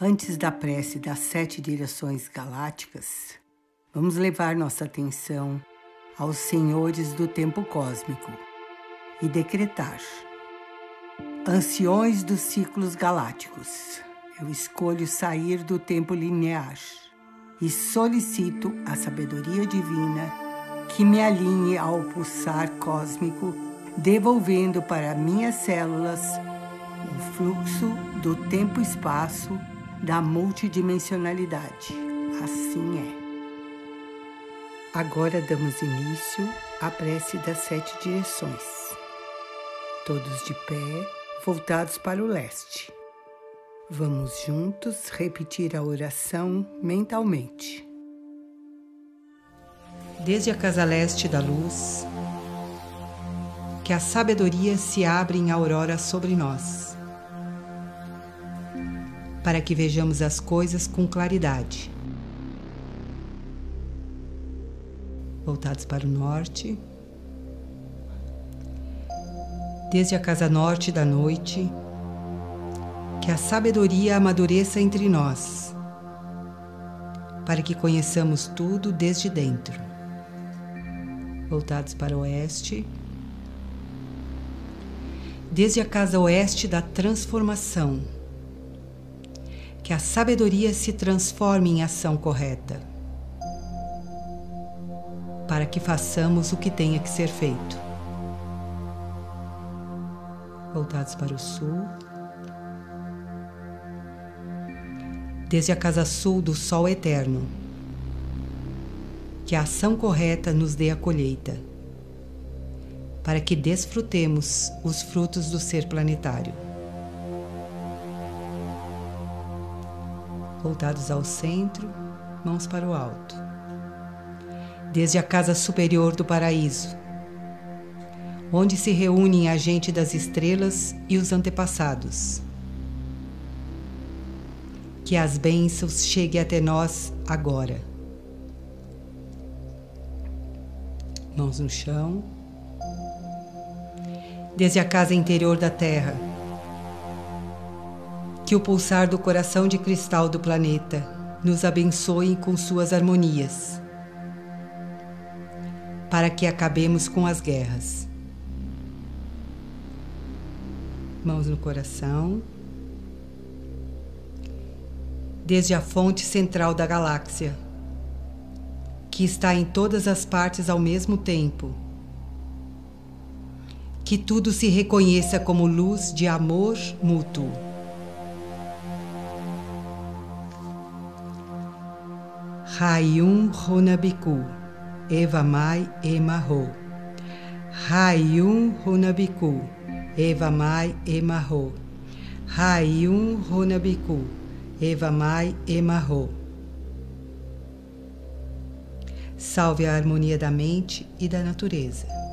Antes da prece das sete direções galácticas, vamos levar nossa atenção aos senhores do tempo cósmico e decretar. Anciões dos ciclos galácticos, eu escolho sair do tempo linear e solicito a sabedoria divina que me alinhe ao pulsar cósmico, devolvendo para minhas células o fluxo do tempo-espaço da multidimensionalidade. Assim é. Agora damos início à prece das sete direções. Todos de pé, voltados para o leste. Vamos juntos repetir a oração mentalmente. Desde a casa leste da luz, que a sabedoria se abre em aurora sobre nós para que vejamos as coisas com claridade. Voltados para o norte. Desde a casa norte da noite, que a sabedoria amadureça entre nós, para que conheçamos tudo desde dentro. Voltados para o oeste. Desde a casa oeste da transformação que a sabedoria se transforme em ação correta, para que façamos o que tenha que ser feito. Voltados para o sul, desde a casa sul do Sol Eterno, que a ação correta nos dê a colheita, para que desfrutemos os frutos do ser planetário. Voltados ao centro, mãos para o alto. Desde a casa superior do paraíso, onde se reúnem a gente das estrelas e os antepassados. Que as bênçãos cheguem até nós agora. Mãos no chão. Desde a casa interior da terra, que o pulsar do coração de cristal do planeta nos abençoe com suas harmonias, para que acabemos com as guerras. Mãos no coração. Desde a fonte central da galáxia, que está em todas as partes ao mesmo tempo. Que tudo se reconheça como luz de amor mútuo Hayun Runabiku, Eva Mai Emarro. Hayun Runabiku, Eva Mai Emarro. Hayun Runabiku, Eva Mai. Salve a harmonia da mente e da natureza.